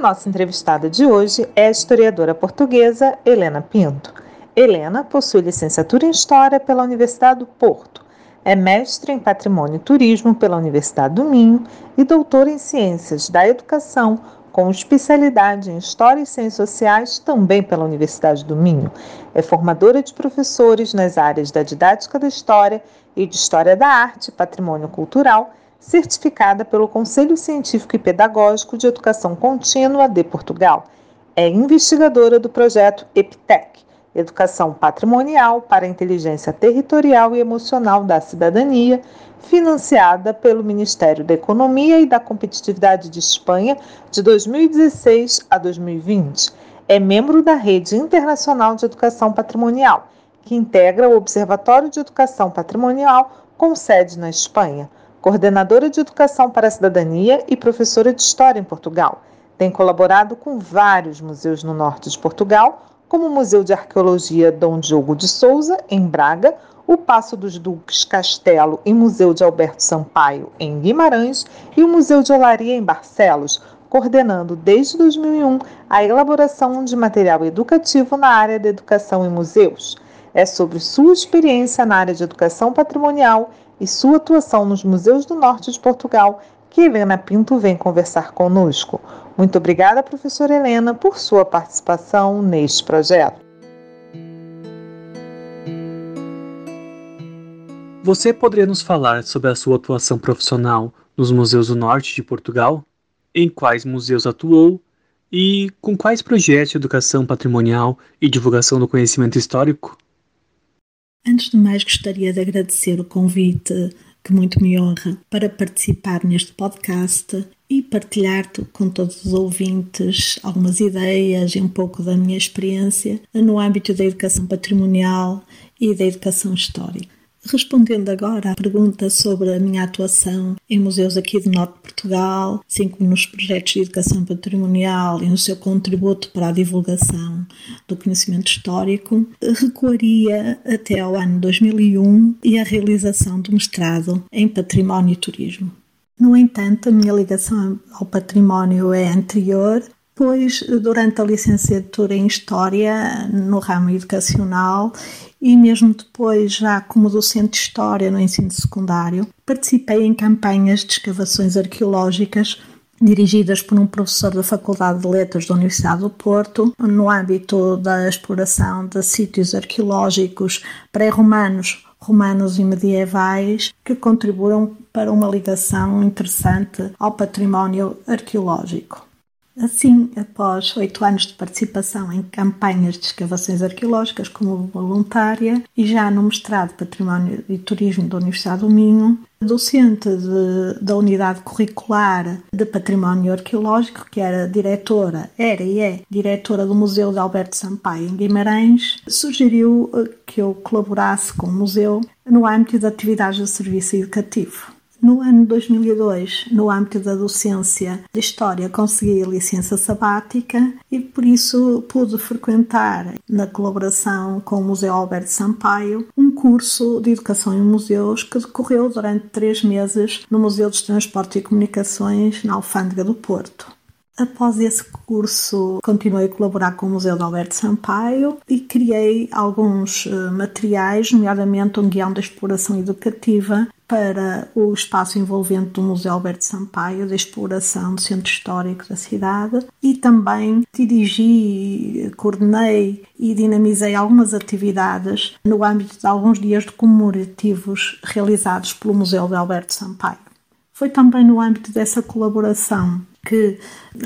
Nossa entrevistada de hoje é a historiadora portuguesa Helena Pinto. Helena possui licenciatura em História pela Universidade do Porto, é mestre em Patrimônio e Turismo pela Universidade do Minho e doutora em Ciências da Educação, com especialidade em História e Ciências Sociais também pela Universidade do Minho. É formadora de professores nas áreas da didática da História e de História da Arte Patrimônio Cultural certificada pelo Conselho Científico e Pedagógico de Educação Contínua de Portugal. É investigadora do projeto EPTEC, Educação Patrimonial para a Inteligência Territorial e Emocional da Cidadania, financiada pelo Ministério da Economia e da Competitividade de Espanha de 2016 a 2020. É membro da Rede Internacional de Educação Patrimonial, que integra o Observatório de Educação Patrimonial com sede na Espanha coordenadora de Educação para a Cidadania e professora de História em Portugal. Tem colaborado com vários museus no norte de Portugal, como o Museu de Arqueologia Dom Diogo de Souza, em Braga, o Passo dos Duques Castelo e Museu de Alberto Sampaio, em Guimarães, e o Museu de Olaria, em Barcelos, coordenando desde 2001 a elaboração de material educativo na área de educação em museus. É sobre sua experiência na área de educação patrimonial e sua atuação nos museus do norte de Portugal que Helena Pinto vem conversar conosco. Muito obrigada, professora Helena, por sua participação neste projeto. Você poderia nos falar sobre a sua atuação profissional nos museus do norte de Portugal? Em quais museus atuou e com quais projetos de educação patrimonial e divulgação do conhecimento histórico? Antes de mais, gostaria de agradecer o convite que muito me honra para participar neste podcast e partilhar com todos os ouvintes algumas ideias e um pouco da minha experiência no âmbito da educação patrimonial e da educação histórica. Respondendo agora à pergunta sobre a minha atuação em museus aqui do Norte de Portugal, assim como nos projetos de educação patrimonial e no seu contributo para a divulgação do conhecimento histórico, recuaria até ao ano 2001 e a realização do mestrado em Património e Turismo. No entanto, a minha ligação ao património é anterior pois durante a licenciatura em História no ramo educacional e mesmo depois, já como docente de História no ensino secundário, participei em campanhas de escavações arqueológicas dirigidas por um professor da Faculdade de Letras da Universidade do Porto, no âmbito da exploração de sítios arqueológicos pré-romanos, romanos e medievais, que contribuíram para uma ligação interessante ao património arqueológico. Assim, após oito anos de participação em campanhas de escavações arqueológicas como voluntária e já no mestrado de Património e Turismo da Universidade do Minho, docente de, da unidade curricular de Património Arqueológico, que era diretora, era e é diretora do Museu de Alberto Sampaio em Guimarães, sugeriu eh, que eu colaborasse com o museu no âmbito de atividades de serviço educativo. No ano 2002, no âmbito da docência de História, consegui a licença sabática e por isso pude frequentar, na colaboração com o Museu Alberto Sampaio, um curso de Educação em Museus que decorreu durante três meses no Museu dos Transportes e Comunicações, na Alfândega do Porto. Após esse curso, continuei a colaborar com o Museu de Alberto Sampaio e criei alguns uh, materiais, nomeadamente um guião de exploração educativa para o espaço envolvente do Museu Alberto Sampaio, de exploração do centro histórico da cidade, e também dirigi, coordenei e dinamizei algumas atividades no âmbito de alguns dias comemorativos realizados pelo Museu de Alberto Sampaio. Foi também no âmbito dessa colaboração que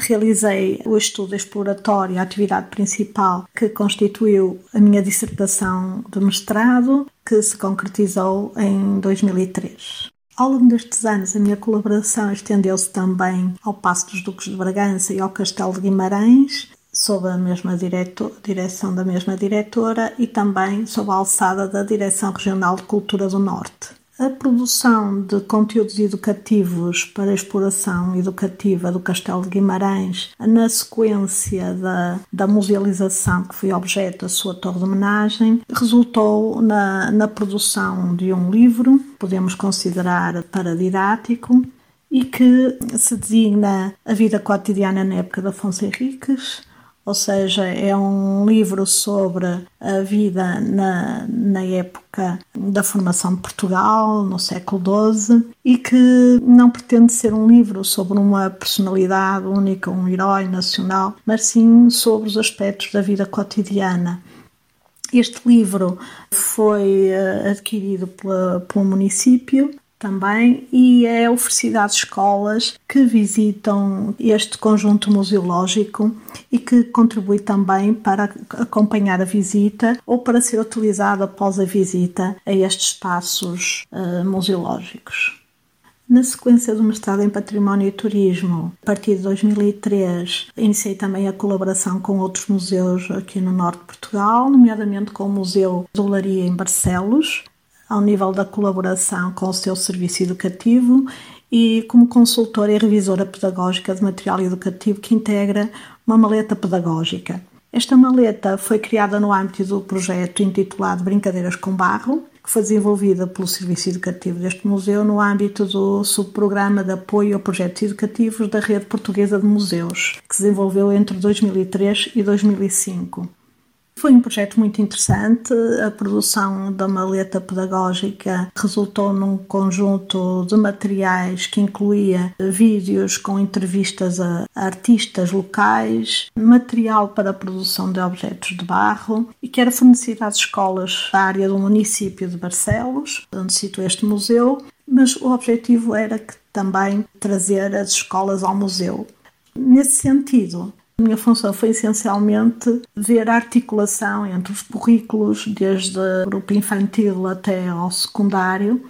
realizei o estudo exploratório, a atividade principal que constituiu a minha dissertação de mestrado, que se concretizou em 2003. Ao longo destes anos, a minha colaboração estendeu-se também ao Passo dos Duques de Bragança e ao Castelo de Guimarães, sob a mesma direto, direção da mesma diretora e também sob a alçada da Direção Regional de Cultura do Norte. A produção de conteúdos educativos para a exploração educativa do Castelo de Guimarães, na sequência da, da musealização que foi objeto da sua torre de homenagem, resultou na, na produção de um livro, podemos considerar paradidático, e que se designa A Vida Cotidiana na Época de Afonso Henriques, ou seja, é um livro sobre a vida na, na época da formação de Portugal, no século XII, e que não pretende ser um livro sobre uma personalidade única, um herói nacional, mas sim sobre os aspectos da vida cotidiana. Este livro foi eh, adquirido pela, pelo município também e é oferecida às escolas que visitam este conjunto museológico e que contribui também para acompanhar a visita ou para ser utilizado após a visita a estes espaços uh, museológicos. Na sequência do mestrado em Património e Turismo, a partir de 2003, iniciei também a colaboração com outros museus aqui no norte de Portugal, nomeadamente com o Museu de Olaria em Barcelos, ao nível da colaboração com o seu serviço educativo e como consultora e revisora pedagógica de material educativo que integra uma maleta pedagógica. Esta maleta foi criada no âmbito do projeto intitulado Brincadeiras com Barro, que foi desenvolvida pelo Serviço Educativo deste museu no âmbito do subprograma de apoio a projetos educativos da Rede Portuguesa de Museus, que se desenvolveu entre 2003 e 2005. Foi um projeto muito interessante. A produção da maleta pedagógica resultou num conjunto de materiais que incluía vídeos com entrevistas a artistas locais, material para a produção de objetos de barro e que era fornecido às escolas da área do município de Barcelos, onde situa este museu, mas o objetivo era que também trazer as escolas ao museu. Nesse sentido, a minha função foi essencialmente ver a articulação entre os currículos, desde o grupo infantil até ao secundário,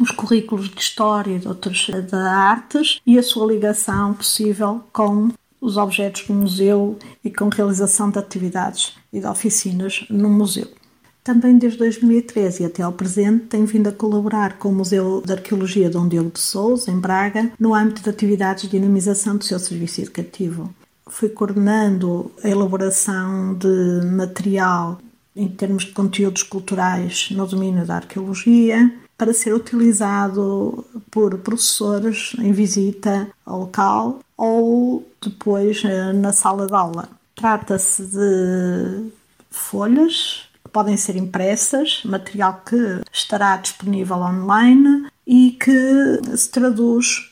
os currículos de História e de outras de artes e a sua ligação possível com os objetos do museu e com a realização de atividades e de oficinas no museu. Também desde 2013 e até ao presente tenho vindo a colaborar com o Museu de Arqueologia Dom Diogo de Souza, em Braga, no âmbito de atividades de dinamização do seu serviço educativo fui coordenando a elaboração de material em termos de conteúdos culturais no domínio da arqueologia para ser utilizado por professores em visita ao local ou depois eh, na sala de aula. Trata-se de folhas que podem ser impressas, material que estará disponível online e que se traduz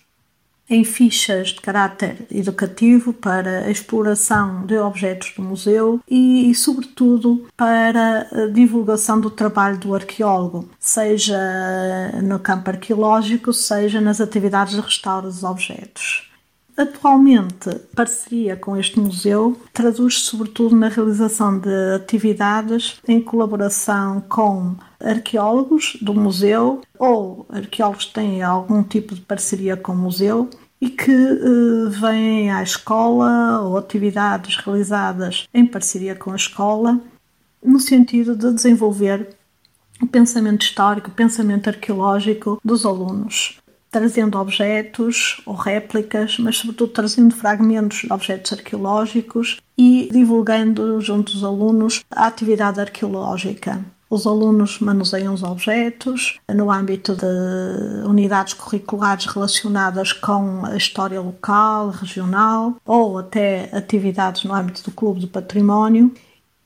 em fichas de caráter educativo para a exploração de objetos do museu e, sobretudo, para a divulgação do trabalho do arqueólogo, seja no campo arqueológico, seja nas atividades de restauro dos objetos. Atualmente, parceria com este museu traduz-se sobretudo na realização de atividades em colaboração com arqueólogos do museu ou arqueólogos que têm algum tipo de parceria com o museu e que uh, vêm à escola ou atividades realizadas em parceria com a escola, no sentido de desenvolver o pensamento histórico, o pensamento arqueológico dos alunos, trazendo objetos ou réplicas, mas sobretudo trazendo fragmentos de objetos arqueológicos e divulgando junto dos alunos a atividade arqueológica. Os alunos manuseiam os objetos no âmbito de unidades curriculares relacionadas com a história local, regional ou até atividades no âmbito do Clube do Património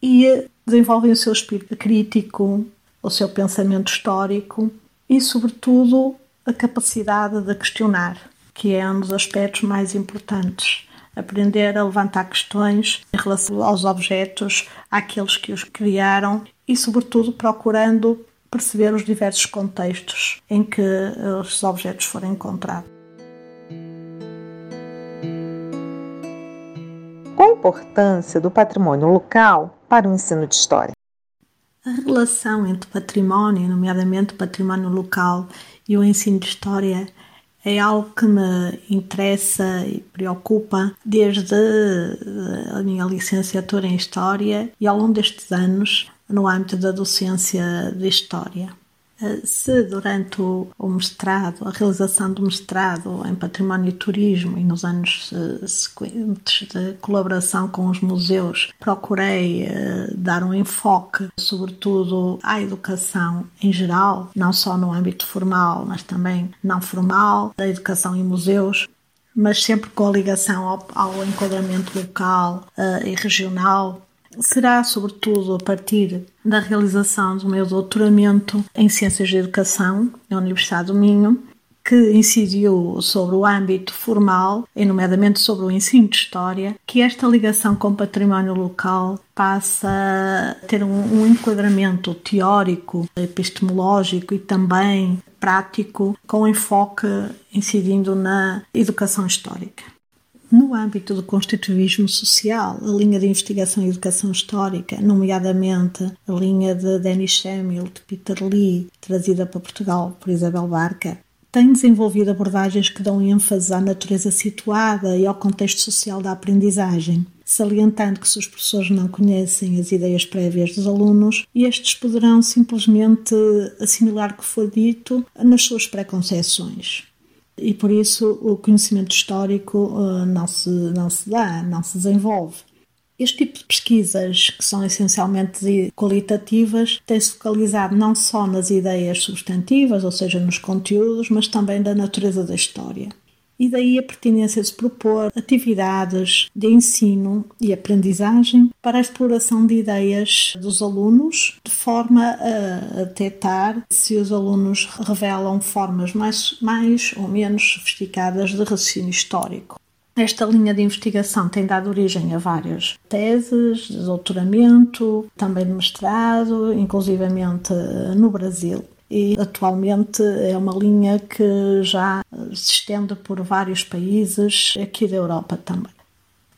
e desenvolvem o seu espírito crítico, o seu pensamento histórico e, sobretudo, a capacidade de questionar, que é um dos aspectos mais importantes. Aprender a levantar questões em relação aos objetos, àqueles que os criaram e, sobretudo, procurando perceber os diversos contextos em que os objetos foram encontrados. Qual a importância do patrimônio local para o ensino de história? A relação entre património, nomeadamente património local, e o ensino de história é algo que me interessa e preocupa desde a minha licenciatura em História e ao longo destes anos no âmbito da docência de História. Eh, se durante o, mestrado, a realização do mestrado em Património e Turismo e nos anos eh, seguintes de colaboração com os museus, procurei eh, dar um enfoque, sobretudo, à educação em geral, não só no âmbito formal, mas também não formal, da educação em museus, mas sempre com a ligação ao, ao enquadramento local uh, e regional será sobretudo a partir da realização do meu doutoramento em Ciências de Educação na Universidade do Minho, que incidiu sobre o âmbito formal, e nomeadamente sobre o ensino de História, que esta ligação com o património local passa a ter um, um enquadramento teórico, epistemológico e também prático, com enfoque incidindo na educação histórica. No âmbito do constitutivismo social, a linha de investigação e educação histórica, nomeadamente a linha de Danny Shamil, de Peter Lee, trazida para Portugal por Isabel Barca, tem desenvolvido abordagens que dão ênfase à natureza situada e ao contexto social da aprendizagem, salientando que se os professores não conhecem as ideias prévias dos alunos, estes poderão simplesmente assimilar o que foi dito nas suas preconceções e por isso o conhecimento histórico uh, não, se, não se dá, não se desenvolve. Este tipo de pesquisas, que são essencialmente qualitativas, tem-se focalizado não só nas ideias substantivas, ou seja, nos conteúdos, mas também da natureza da história. E daí a pertinência de propor atividades de ensino e aprendizagem para a exploração de ideias dos alunos, de forma a detectar se os alunos revelam formas mais, mais ou menos sofisticadas de raciocínio histórico. Esta linha de investigação tem dado origem a várias teses de doutoramento, também de mestrado, inclusivamente no Brasil e atualmente é uma linha que já se estende por vários países aqui da Europa também.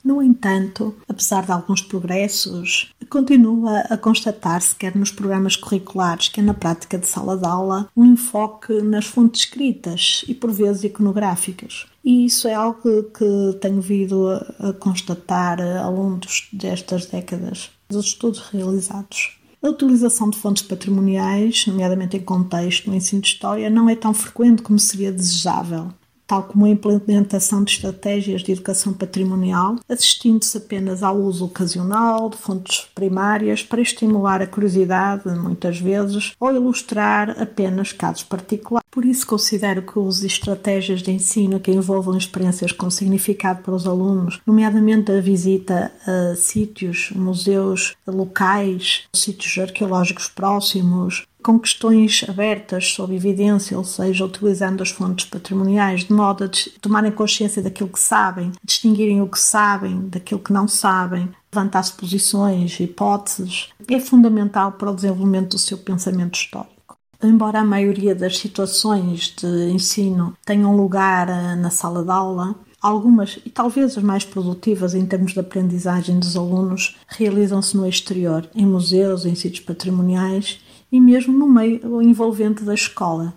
No entanto, apesar de alguns progressos, continua a constatar-se, quer nos programas curriculares, quer na prática de sala de aula, um enfoque nas fontes escritas e por vezes iconográficas. E isso é algo que tenho vindo a constatar ao longo destas décadas dos estudos realizados. A utilização de fontes patrimoniais, nomeadamente em contexto no ensino de história, não é tão frequente como seria desejável tal como a implementação de estratégias de educação patrimonial, assistindo-se apenas ao uso ocasional de fontes primárias para estimular a curiosidade, muitas vezes, ou ilustrar apenas casos particulares. Por isso, considero que o uso de estratégias de ensino que envolvam experiências com significado para os alunos, nomeadamente a visita a sítios, museus locais, sítios arqueológicos próximos, com questões abertas sob evidência, ou seja, utilizando as fontes patrimoniais de modo a tomarem consciência daquilo que sabem, distinguirem o que sabem daquilo que não sabem, levantar suposições, hipóteses, é fundamental para o desenvolvimento do seu pensamento histórico. Embora a maioria das situações de ensino tenham lugar eh, na sala de aula, Algumas, e talvez as mais produtivas em termos de aprendizagem dos alunos, realizam-se no exterior, em museus, em sítios patrimoniais e mesmo no meio envolvente da escola.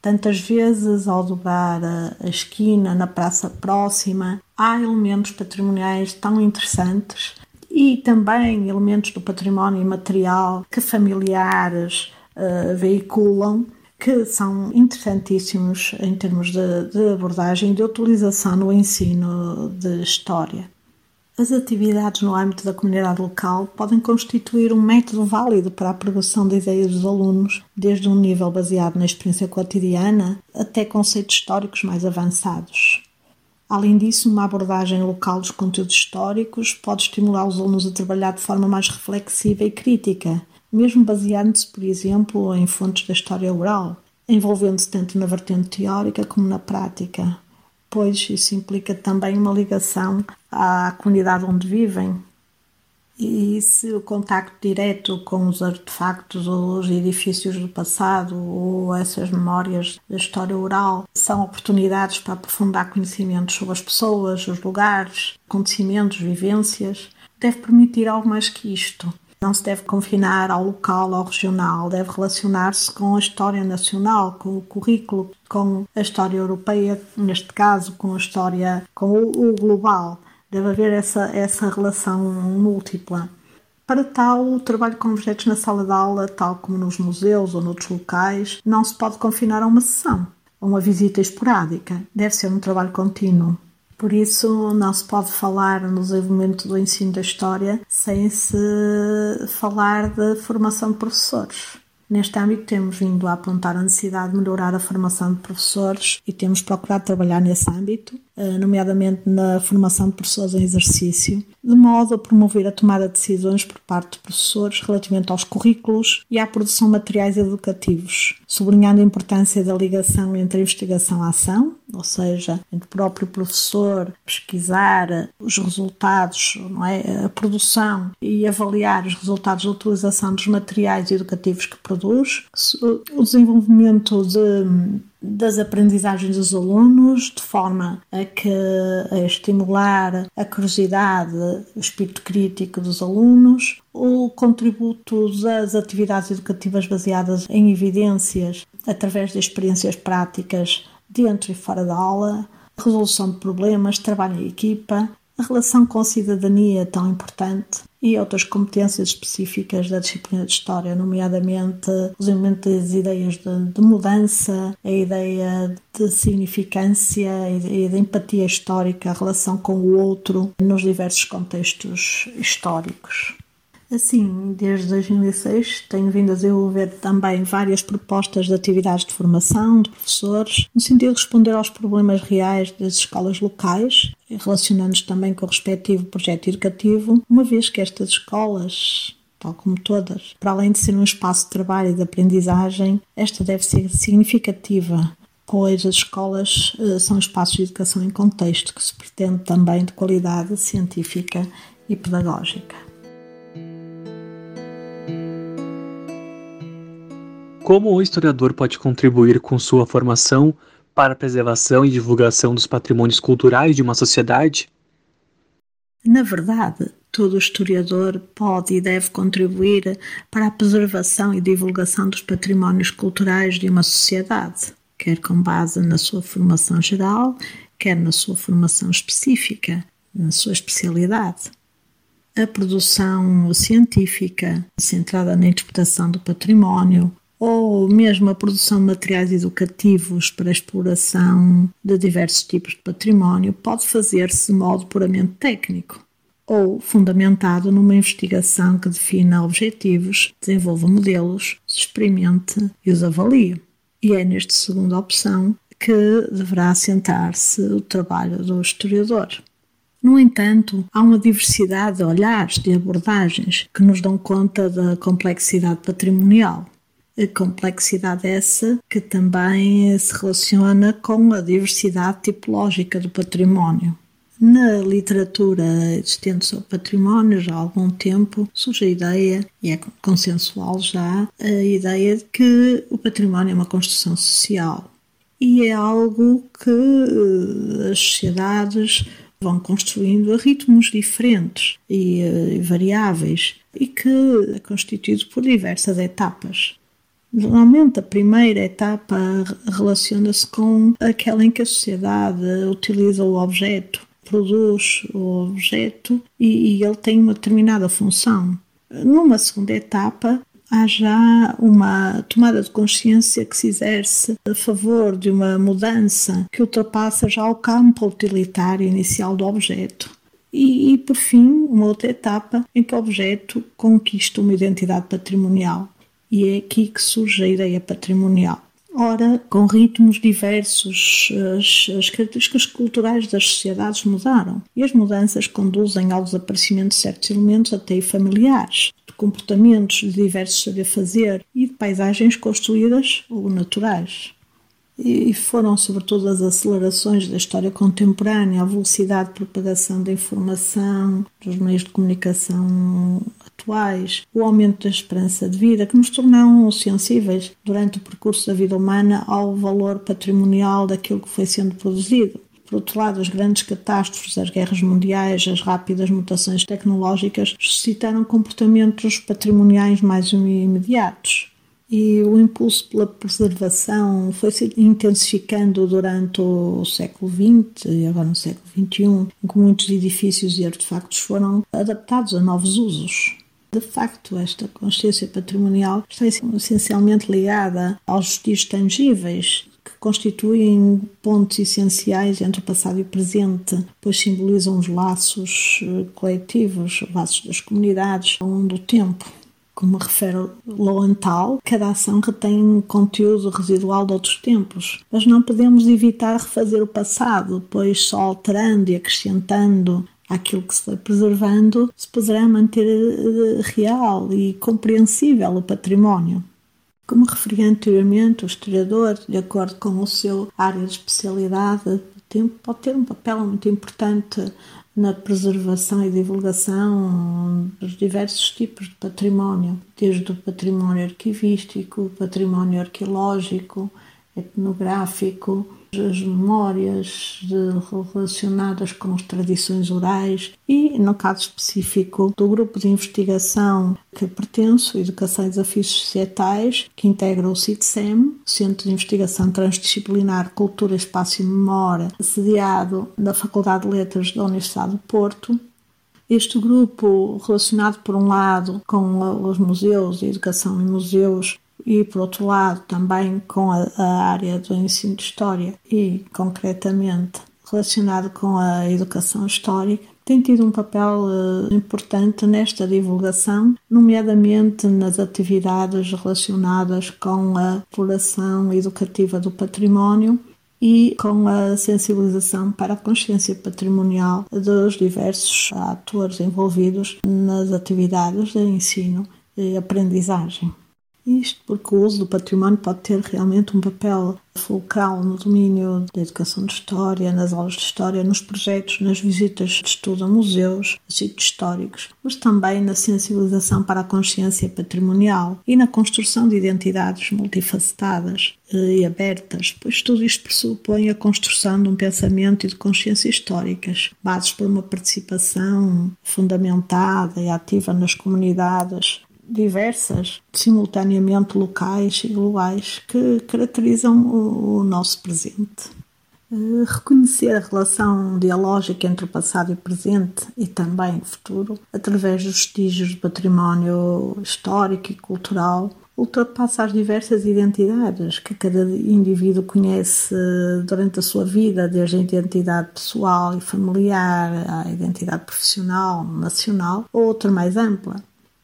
Tantas vezes, ao dobrar a esquina na praça próxima, há elementos patrimoniais tão interessantes e também elementos do património imaterial que familiares uh, veiculam que são interessantíssimos em termos de, de abordagem de utilização no ensino de história. As atividades no âmbito da comunidade local podem constituir um método válido para a progressão de ideias dos alunos, desde um nível baseado na experiência cotidiana até conceitos históricos mais avançados. Além disso, uma abordagem local dos conteúdos históricos pode estimular os alunos a trabalhar de forma mais reflexiva e crítica, mesmo baseando-se, por exemplo, em fontes da história oral. envolvendo-se tanto na vertente teórica como na prática, pois isso implica também uma ligação à comunidade onde vivem, e se o contacto direto com os artefactos ou os edifícios do passado ou essas memórias da história oral são oportunidades para aprofundar conhecimentos sobre as pessoas, os lugares, acontecimentos, vivências, deve permitir algo mais que isto. Não se deve confinar ao local, ao regional, deve relacionar-se com a história nacional, com o currículo, com a história europeia, neste caso, com a história, com o global Deve haver essa, essa relação múltipla. Para tal, o trabalho com objetos na sala de aula, tal como nos museus ou noutros locais, não se pode confinar a uma sessão, a uma visita esporádica. Deve ser um trabalho contínuo. Por isso, não se pode falar no desenvolvimento do ensino da história sem se falar da formação de professores. Neste âmbito, temos vindo a apontar a necessidade de melhorar a formação de professores e temos procurado trabalhar nesse âmbito, nomeadamente na formação de professores em exercício, de modo a promover a tomada de decisões por parte de professores relativamente aos currículos e à produção de materiais educativos, sublinhando a importância da ligação entre a investigação e a ação, ou seja, entre o próprio professor pesquisar os resultados, é? a produção e avaliar os resultados da utilização dos materiais educativos que produz, o desenvolvimento de das aprendizagens dos alunos, de forma a que a estimular a curiosidade, o espírito crítico dos alunos, o contributo das atividades educativas baseadas em evidências através de experiências práticas dentro e fora da aula, resolução de problemas, trabalho em equipa, a relação com a cidadania tão importante e outras competências específicas da disciplina de História, nomeadamente desenvolvimento das ideias de, de, mudança, a ideia de significância e de empatia histórica, a relação com o outro nos diversos contextos históricos. Assim, desde 2006 tenho vindo a desenvolver também várias propostas de atividades de formação de professores, no sentido de responder aos problemas reais das escolas locais, relacionando-nos também com o respectivo projeto educativo, uma vez que estas escolas tal como todas. Para além de ser um espaço de trabalho e de aprendizagem, esta deve ser significativa, pois as escolas uh, são espaços de educação em contexto que se pretende também de qualidade científica e pedagógica. Como o historiador pode contribuir com sua formação para a preservação e divulgação dos patrimônios culturais de uma sociedade? Na verdade, todo historiador pode e deve contribuir para a preservação e divulgação dos patrimónios culturais de uma sociedade, quer com base na sua formação geral, quer na sua formação específica, na sua especialidade. A produção científica, centrada na interpretação do património, ou mesmo a produção de materiais educativos para exploração de diversos tipos de património pode fazer-se de modo puramente técnico ou fundamentado numa investigação que defina objetivos, desenvolva modelos, experimente e os avalie. E é nesta segunda opção que deverá assentar-se o trabalho do historiador. No entanto, há uma diversidade de olhares, de abordagens, que nos dão conta da complexidade patrimonial a complexidade essa que também se relaciona com a diversidade tipológica do património. Na literatura existente sobre património, já há algum tempo, surge a ideia, e é consensual já, a ideia de que o património é uma construção social. E é algo que eh, as sociedades vão construindo a ritmos diferentes e, eh, e variáveis e que é constituído por diversas etapas. Normalmente a primeira etapa relaciona-se com aquela em que a sociedade utiliza o objeto, produz o objeto e, e ele tem uma determinada função. Numa segunda etapa, há já uma tomada de consciência que se exerce a favor de uma mudança que ultrapassa já o campo utilitário inicial do objeto. E, e, por fim, uma outra etapa em que o objeto conquista uma identidade patrimonial e é aqui que surge a ideia patrimonial. Ora, com ritmos diversos, as, as, características culturais das sociedades mudaram e as mudanças conduzem ao desaparecimento de certos elementos até familiares, comportamentos de diversos saber-fazer e de paisagens construídas ou naturais e foram sobretudo as acelerações da história contemporânea, a velocidade de propagação da informação, dos meios de comunicação atuais, o aumento da esperança de vida que nos tornaram sensíveis durante o percurso da vida humana ao valor patrimonial daquilo que foi sendo produzido. Por outro lado, as grandes catástrofes, as guerras mundiais, as rápidas mutações tecnológicas suscitaram comportamentos patrimoniais mais imediatos e o impulso pela preservação foi se intensificando durante o século XX e agora no século XXI, em que muitos edifícios e artefactos foram adaptados a novos usos. De facto, esta consciência patrimonial está essencialmente ligada aos vestígios tangíveis, que constituem pontos essenciais entre o passado e o presente, pois simbolizam os laços eh, coletivos, os laços das comunidades ao longo do tempo. Como refere Lowenthal, cada ação retém conteúdo residual de outros tempos, mas não podemos evitar refazer o passado, pois só alterando e acrescentando aquilo que se foi preservando se poderá manter eh, real e compreensível o património. Como referi anteriormente, o historiador, de acordo com o seu área de especialidade, pode ter um papel muito importante na preservação e divulgação dos diversos tipos de património, desde o património arquivístico, património arqueológico, etnográfico, as memórias relacionadas com as tradições orais e, no caso específico do grupo de investigação que pertenço, Educação e Desafios Societais, que integra o CITSEM, Centro de Investigação Transdisciplinar Cultura, Espaço e Memória, sediado na Faculdade de Letras da Universidade do Porto, este grupo, relacionado por um lado com os museus, a educação em museus, e, por outro lado, também com a, a área do ensino de História e, concretamente, relacionado com a educação histórica, tem tido um papel uh, importante nesta divulgação, nomeadamente nas atividades relacionadas com a exploração educativa do património e com a sensibilização para a consciência patrimonial dos diversos atores envolvidos nas atividades de ensino e aprendizagem. Isto porque o uso do património pode ter realmente um papel fulcral no domínio da educação de história, nas aulas de história, nos projetos, nas visitas de estudo a museus, a sítios históricos, mas também na sensibilização para a consciência patrimonial e na construção de identidades multifacetadas eh, e abertas, pois tudo isto pressupõe a construção de um pensamento e de consciência históricas, bases para uma participação fundamentada e ativa nas comunidades, diversas, simultaneamente locais e globais, que caracterizam o, nosso presente. Eh, reconhecer a relação dialógica entre o passado e o presente e também o futuro, através dos vestígios de património histórico e cultural, ultrapassa as diversas identidades que cada indivíduo conhece durante a sua vida, desde a identidade pessoal e familiar, à identidade profissional, nacional, ou outra mais ampla.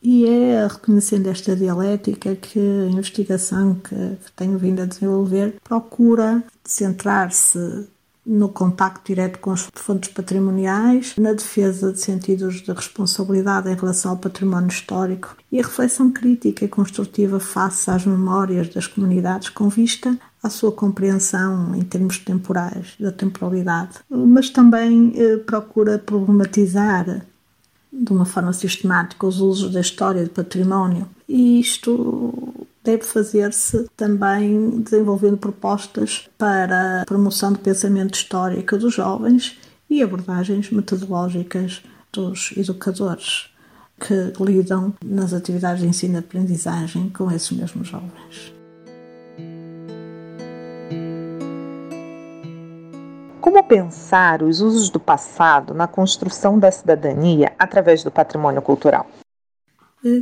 E é reconhecendo esta dialética que a investigação que, que tenho vindo a desenvolver procura centrar-se no contacto direto com as fontes patrimoniais, na defesa de sentidos de responsabilidade em relação ao património histórico e a reflexão crítica e construtiva face às memórias das comunidades com vista à sua compreensão em termos temporais, da temporalidade, mas também eh, procura problematizar de uma forma sistemática os usos da história do património e isto deve fazer-se também desenvolvendo propostas para a promoção do pensamento histórico dos jovens e abordagens metodológicas dos educadores que lidam nas atividades de ensino e aprendizagem com esses mesmos jovens. Como pensar os usos do passado na construção da cidadania através do patrimônio cultural?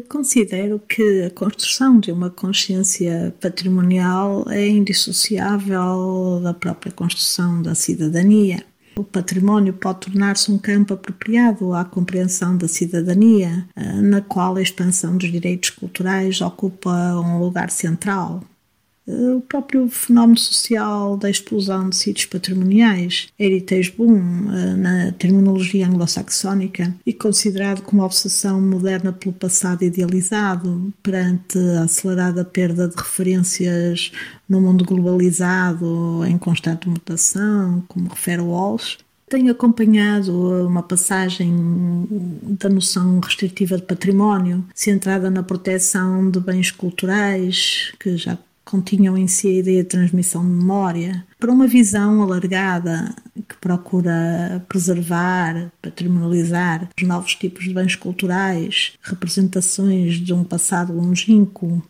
Considero que a construção de uma consciência patrimonial é indissociável da própria construção da cidadania. O património pode tornar-se um campo apropriado à compreensão da cidadania, na qual a expansão dos direitos culturais ocupa um lugar central. O próprio fenómeno social da explosão de sítios patrimoniais, heritage boom, eh, na terminologia anglo-saxónica, e considerado como obsessão moderna pelo passado idealizado, perante a acelerada perda de referências no mundo globalizado em constante mutação, como refere Walsh, tenho acompanhado uma passagem da noção restritiva de património, centrada na proteção de bens culturais, que já continham em si a ideia de transmissão de memória, para uma visão alargada que procura preservar, patrimonializar os novos tipos de bens culturais, representações de um passado longínquo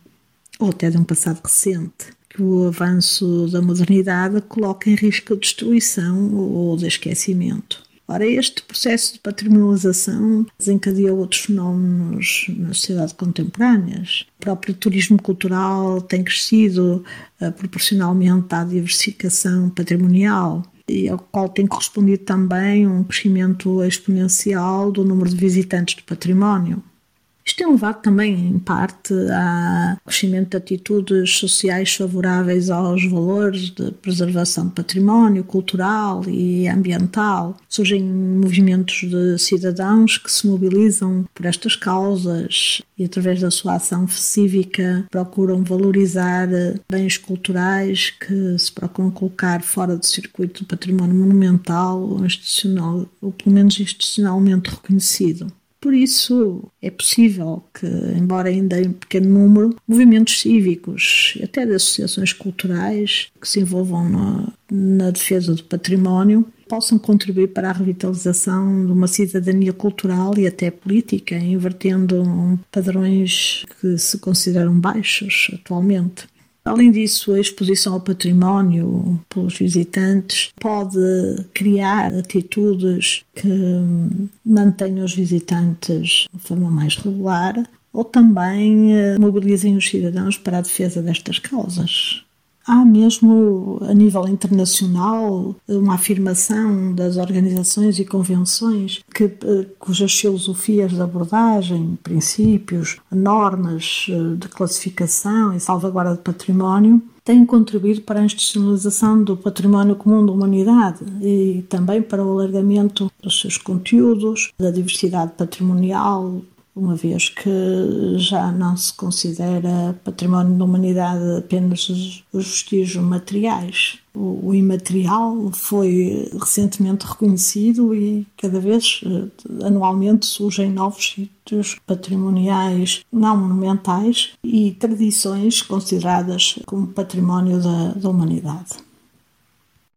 ou até de um passado recente que o avanço da modernidade coloca em risco a destruição ou de esquecimento. Ora, este processo de patrimonialização desencadeou outros fenómenos na sociedade contemporânea. O próprio turismo cultural tem crescido uh, proporcionalmente à diversificação patrimonial e ao qual tem correspondido também um crescimento exponencial do número de visitantes de património. Isto tem levado também, em parte, ao crescimento de atitudes sociais favoráveis aos valores de preservação de património cultural e ambiental. Surgem movimentos de cidadãos que se mobilizam por estas causas e, através da sua ação cívica, procuram valorizar bens culturais que se procuram colocar fora do circuito do património monumental ou institucional, ou pelo menos institucionalmente reconhecido. Por isso, é possível que, embora ainda em pequeno número, movimentos cívicos, até de associações culturais que se envolvam na, na defesa do património, possam contribuir para a revitalização de uma cidadania cultural e até política, invertendo padrões que se consideram baixos atualmente. Além disso, a exposição ao património pelos visitantes pode criar atitudes que mantenham os visitantes de forma mais regular ou também eh, mobilizem os cidadãos para a defesa destas causas. Há mesmo, a nível internacional, uma afirmação das organizações e convenções que, eh, cujas filosofias de abordagem, princípios, normas eh, de classificação e salvaguarda de património têm contribuído para a institucionalização do património comum da humanidade e também para o alargamento dos seus conteúdos, da diversidade patrimonial, uma vez que já não se considera património da humanidade apenas os, vestígios materiais. O, imaterial foi recentemente reconhecido e cada vez eh, anualmente surgem novos sítios patrimoniais não monumentais e tradições consideradas como património da, da humanidade.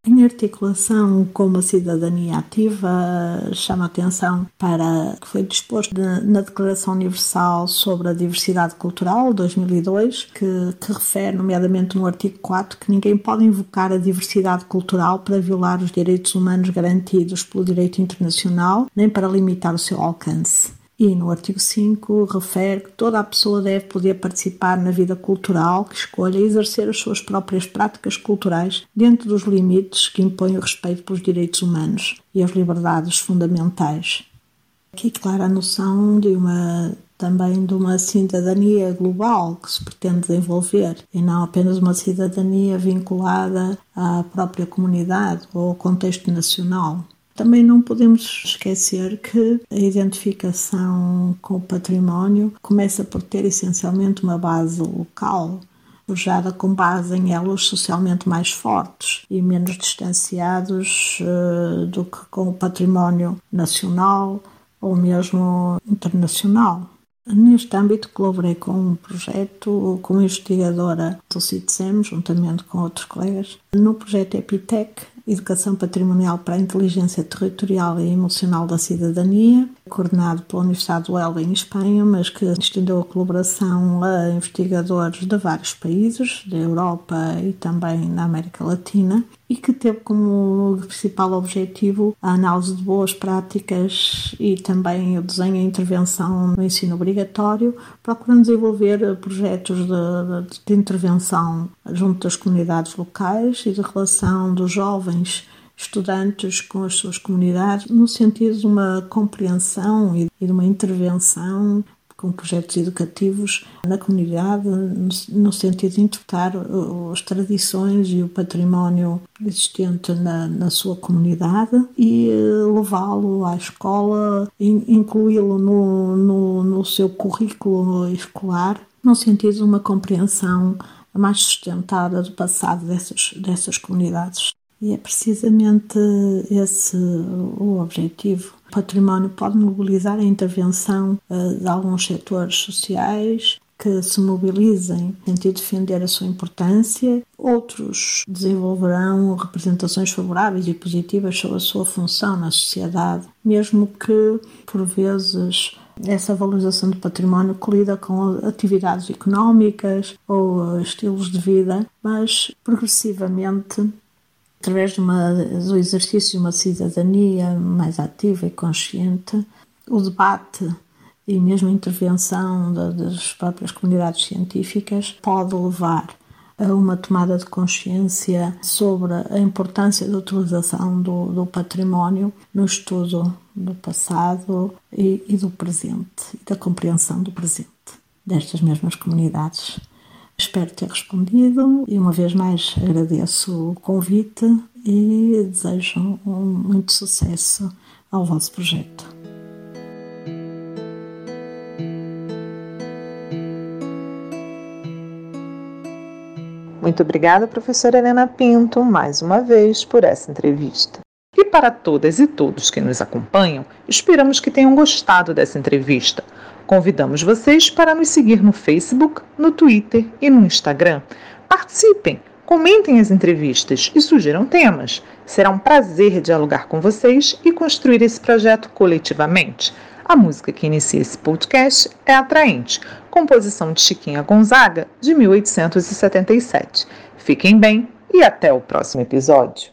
Em articulação com uma cidadania ativa, chama atenção para que foi disposto na Declaração Universal sobre a Diversidade Cultural, 2002, que, que refere, nomeadamente no artigo 4, que ninguém pode invocar a diversidade cultural para violar os direitos humanos garantidos pelo direito internacional, nem para limitar o seu alcance. E no artigo 5 refere que toda a pessoa deve poder participar na vida cultural que escolha e exercer as suas próprias práticas culturais dentro dos limites que impõem o respeito pelos direitos humanos e as liberdades fundamentais. Aqui, claro, a noção de uma também de uma cidadania global que se pretende desenvolver e não apenas uma cidadania vinculada à própria comunidade ou ao contexto nacional. Também não podemos esquecer que a identificação com o património começa por ter essencialmente uma base local, forjada com base em elos socialmente mais fortes e menos distanciados uh, do que com o património nacional ou mesmo internacional. Neste âmbito, colaborei com um projeto como investigadora do CITSEM, juntamente com outros colegas, no projeto Epitec, Educação Patrimonial para a Inteligência Territorial e Emocional da Cidadania, coordenado pela Universidade do Elba em Espanha, mas que estendeu a colaboração a investigadores de vários países, da Europa e também na América Latina, e que teve como principal objetivo a análise de boas práticas e também o desenho e intervenção no ensino obrigatório, procurando desenvolver projetos de, de, de intervenção junto das comunidades locais e de relação dos jovens estudantes com as suas comunidades, no sentido de uma compreensão e de uma intervenção com projetos educativos na comunidade, no, sentido de interpretar as tradições e o património existente na, na sua comunidade e eh, levá-lo à escola, incluí-lo no, no, no seu currículo escolar, no sentido de uma compreensão mais sustentada do passado dessas, dessas comunidades. E é precisamente esse o objetivo. O património pode mobilizar a intervenção eh, de alguns setores sociais que se mobilizem de defender a sua importância, outros desenvolverão representações favoráveis e positivas sobre a sua função na sociedade, mesmo que, por vezes, essa valorização do património colida com atividades económicas ou estilos de vida, mas progressivamente através de uma, do exercício de uma cidadania mais ativa e consciente, o debate e mesmo a intervenção das próprias comunidades científicas pode levar a uma tomada de consciência sobre a importância da utilização do, do património no estudo do passado e, e do presente, e da compreensão do presente destas mesmas comunidades. Espero ter respondido e uma vez mais agradeço o convite e desejo muito sucesso ao vosso projeto. Muito obrigada, professora Helena Pinto, mais uma vez por essa entrevista. E para todas e todos que nos acompanham, esperamos que tenham gostado dessa entrevista. Convidamos vocês para nos seguir no Facebook, no Twitter e no Instagram. Participem, comentem as entrevistas e sugiram temas. Será um prazer dialogar com vocês e construir esse projeto coletivamente. A música que inicia esse podcast é Atraente, composição de Chiquinha Gonzaga, de 1877. Fiquem bem e até o próximo episódio.